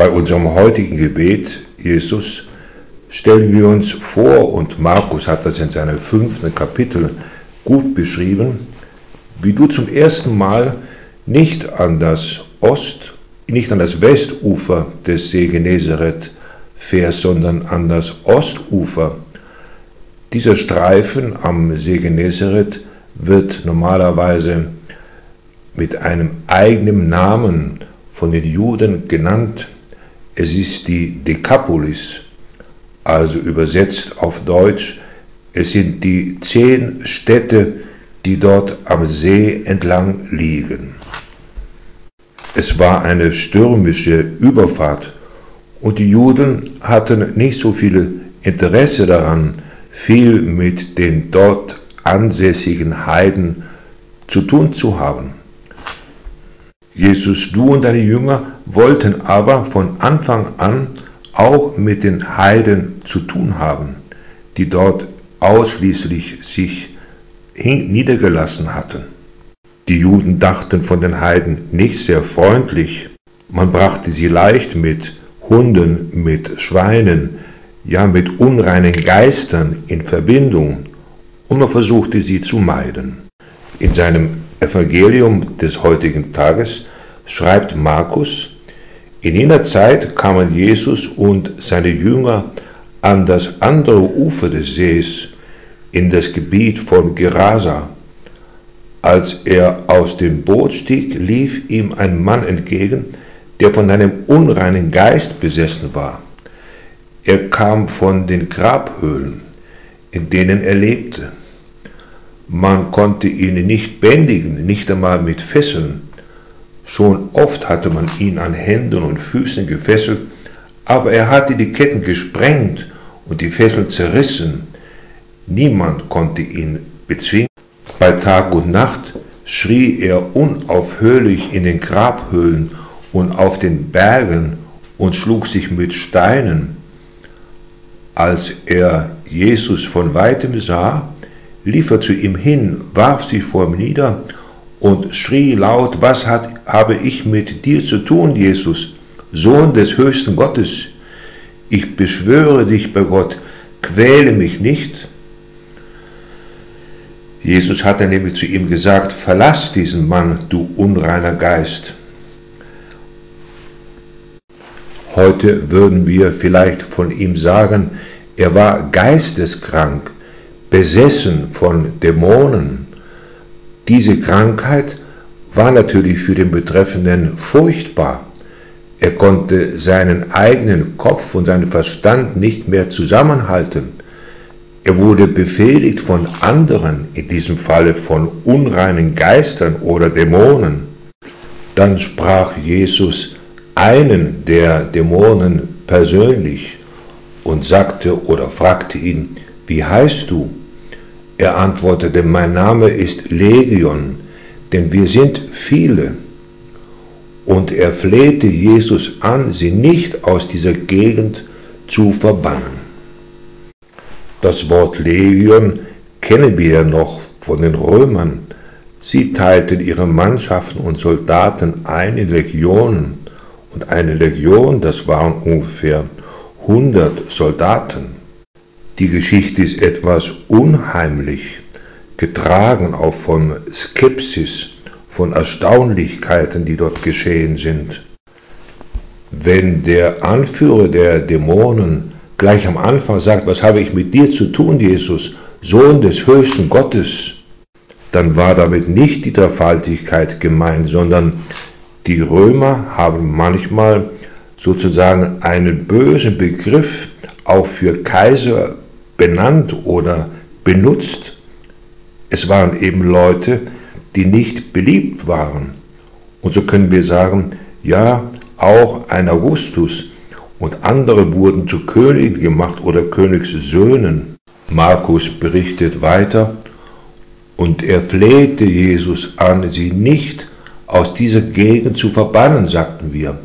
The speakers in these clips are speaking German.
Bei unserem heutigen Gebet, Jesus, stellen wir uns vor, und Markus hat das in seinem fünften Kapitel gut beschrieben, wie du zum ersten Mal nicht an das Ost, nicht an das Westufer des See Genezareth fährst, sondern an das Ostufer. Dieser Streifen am See Genezareth wird normalerweise mit einem eigenen Namen von den Juden genannt. Es ist die Dekapolis, also übersetzt auf Deutsch, es sind die zehn Städte, die dort am See entlang liegen. Es war eine stürmische Überfahrt und die Juden hatten nicht so viel Interesse daran, viel mit den dort ansässigen Heiden zu tun zu haben. Jesus, du und deine Jünger wollten aber von Anfang an auch mit den Heiden zu tun haben, die dort ausschließlich sich niedergelassen hatten. Die Juden dachten von den Heiden nicht sehr freundlich, man brachte sie leicht mit Hunden, mit Schweinen, ja mit unreinen Geistern in Verbindung und man versuchte sie zu meiden. In seinem Evangelium des heutigen Tages schreibt Markus, in jener Zeit kamen Jesus und seine Jünger an das andere Ufer des Sees in das Gebiet von Gerasa. Als er aus dem Boot stieg, lief ihm ein Mann entgegen, der von einem unreinen Geist besessen war. Er kam von den Grabhöhlen, in denen er lebte. Man konnte ihn nicht bändigen, nicht einmal mit Fesseln. Schon oft hatte man ihn an Händen und Füßen gefesselt, aber er hatte die Ketten gesprengt und die Fesseln zerrissen. Niemand konnte ihn bezwingen. Bei Tag und Nacht schrie er unaufhörlich in den Grabhöhlen und auf den Bergen und schlug sich mit Steinen. Als er Jesus von weitem sah, lief zu ihm hin, warf sich vor ihm nieder und schrie laut, was hat, habe ich mit dir zu tun, Jesus, Sohn des höchsten Gottes? Ich beschwöre dich bei Gott, quäle mich nicht. Jesus hatte nämlich zu ihm gesagt, verlass diesen Mann, du unreiner Geist. Heute würden wir vielleicht von ihm sagen, er war geisteskrank, besessen von Dämonen. Diese Krankheit war natürlich für den Betreffenden furchtbar. Er konnte seinen eigenen Kopf und seinen Verstand nicht mehr zusammenhalten. Er wurde befehligt von anderen, in diesem Falle von unreinen Geistern oder Dämonen. Dann sprach Jesus einen der Dämonen persönlich und sagte oder fragte ihn, wie heißt du? Er antwortete, mein Name ist Legion, denn wir sind viele. Und er flehte Jesus an, sie nicht aus dieser Gegend zu verbannen. Das Wort Legion kennen wir ja noch von den Römern. Sie teilten ihre Mannschaften und Soldaten ein in Legionen. Und eine Legion, das waren ungefähr 100 Soldaten. Die Geschichte ist etwas unheimlich, getragen auch von Skepsis, von Erstaunlichkeiten, die dort geschehen sind. Wenn der Anführer der Dämonen gleich am Anfang sagt, was habe ich mit dir zu tun, Jesus, Sohn des höchsten Gottes, dann war damit nicht die Dreifaltigkeit gemeint, sondern die Römer haben manchmal sozusagen einen bösen Begriff auch für Kaiser benannt oder benutzt. Es waren eben Leute, die nicht beliebt waren. Und so können wir sagen, ja, auch ein Augustus und andere wurden zu Königen gemacht oder Königssöhnen. Markus berichtet weiter, und er flehte Jesus an, sie nicht aus dieser Gegend zu verbannen, sagten wir.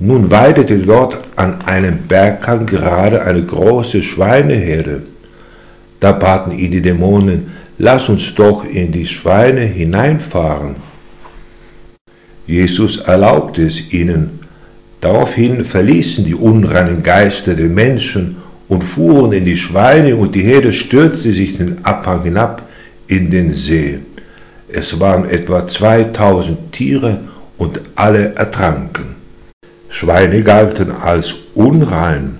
Nun weidete dort an einem Berghang gerade eine große Schweineherde. Da baten ihn die Dämonen, lass uns doch in die Schweine hineinfahren. Jesus erlaubte es ihnen. Daraufhin verließen die unreinen Geister den Menschen und fuhren in die Schweine, und die Herde stürzte sich den Abhang hinab in den See. Es waren etwa 2000 Tiere und alle ertranken. Schweine galten als unrein.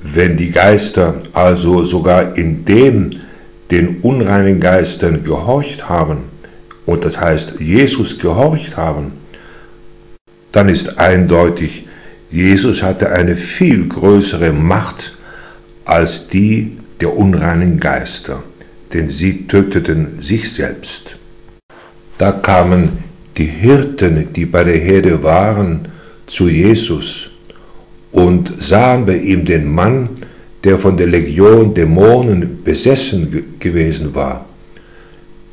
Wenn die Geister also sogar in dem den unreinen Geistern gehorcht haben, und das heißt Jesus gehorcht haben, dann ist eindeutig, Jesus hatte eine viel größere Macht als die der unreinen Geister, denn sie töteten sich selbst. Da kamen die Hirten, die bei der Herde waren, zu Jesus und sahen bei ihm den Mann, der von der Legion Dämonen besessen gewesen war.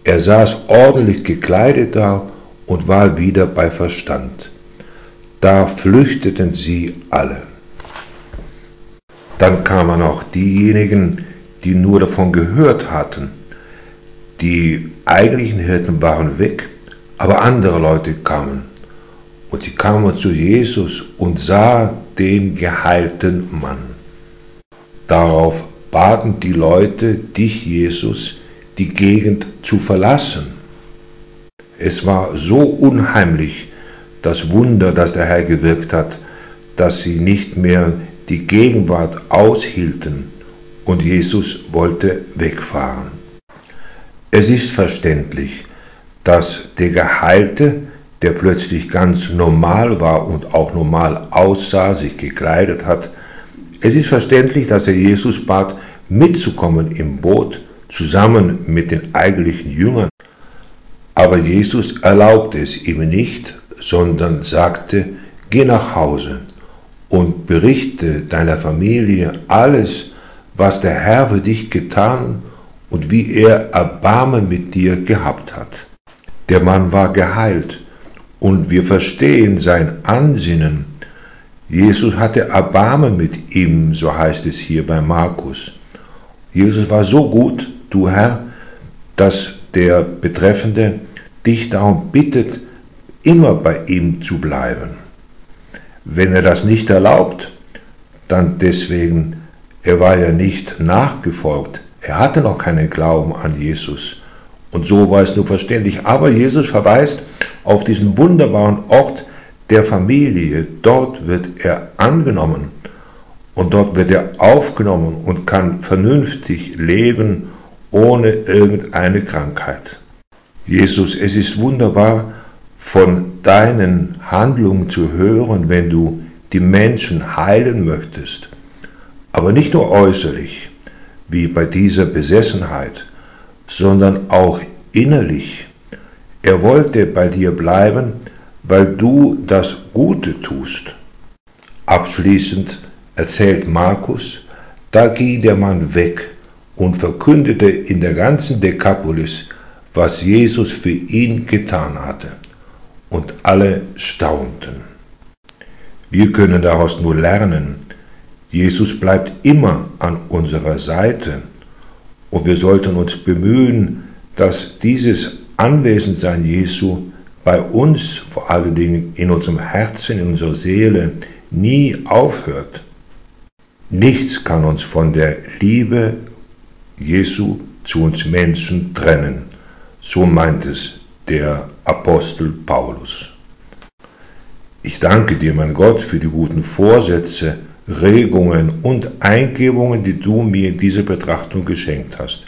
Er saß ordentlich gekleidet da und war wieder bei Verstand. Da flüchteten sie alle. Dann kamen auch diejenigen, die nur davon gehört hatten. Die eigentlichen Hirten waren weg, aber andere Leute kamen. Und sie kamen zu Jesus und sahen den geheilten Mann. Darauf baten die Leute dich, Jesus, die Gegend zu verlassen. Es war so unheimlich, das Wunder, das der Herr gewirkt hat, dass sie nicht mehr die Gegenwart aushielten und Jesus wollte wegfahren. Es ist verständlich, dass der Geheilte, der plötzlich ganz normal war und auch normal aussah, sich gekleidet hat, es ist verständlich, dass er Jesus bat, mitzukommen im Boot zusammen mit den eigentlichen Jüngern. Aber Jesus erlaubte es ihm nicht, sondern sagte, geh nach Hause und berichte deiner Familie alles, was der Herr für dich getan und wie er Erbarmen mit dir gehabt hat. Der Mann war geheilt und wir verstehen sein Ansinnen. Jesus hatte Erbarmen mit ihm, so heißt es hier bei Markus. Jesus war so gut, du Herr, dass der Betreffende dich darum bittet, immer bei ihm zu bleiben. Wenn er das nicht erlaubt, dann deswegen, er war ja nicht nachgefolgt, er hatte noch keinen Glauben an Jesus. Und so war es nur verständlich. Aber Jesus verweist auf diesen wunderbaren Ort der Familie. Dort wird er angenommen und dort wird er aufgenommen und kann vernünftig leben ohne irgendeine Krankheit. Jesus, es ist wunderbar von deinen Handlungen zu hören, wenn du die Menschen heilen möchtest, aber nicht nur äußerlich, wie bei dieser Besessenheit, sondern auch innerlich. Er wollte bei dir bleiben, weil du das Gute tust. Abschließend erzählt Markus, da ging der Mann weg und verkündete in der ganzen Dekapolis, was Jesus für ihn getan hatte. Und alle staunten. Wir können daraus nur lernen, Jesus bleibt immer an unserer Seite und wir sollten uns bemühen, dass dieses Anwesensein Jesu bei uns, vor allen Dingen in unserem Herzen, in unserer Seele, nie aufhört. Nichts kann uns von der Liebe Jesu zu uns Menschen trennen. So meint es der Apostel Paulus. Ich danke dir, mein Gott, für die guten Vorsätze, Regungen und Eingebungen, die du mir in dieser Betrachtung geschenkt hast.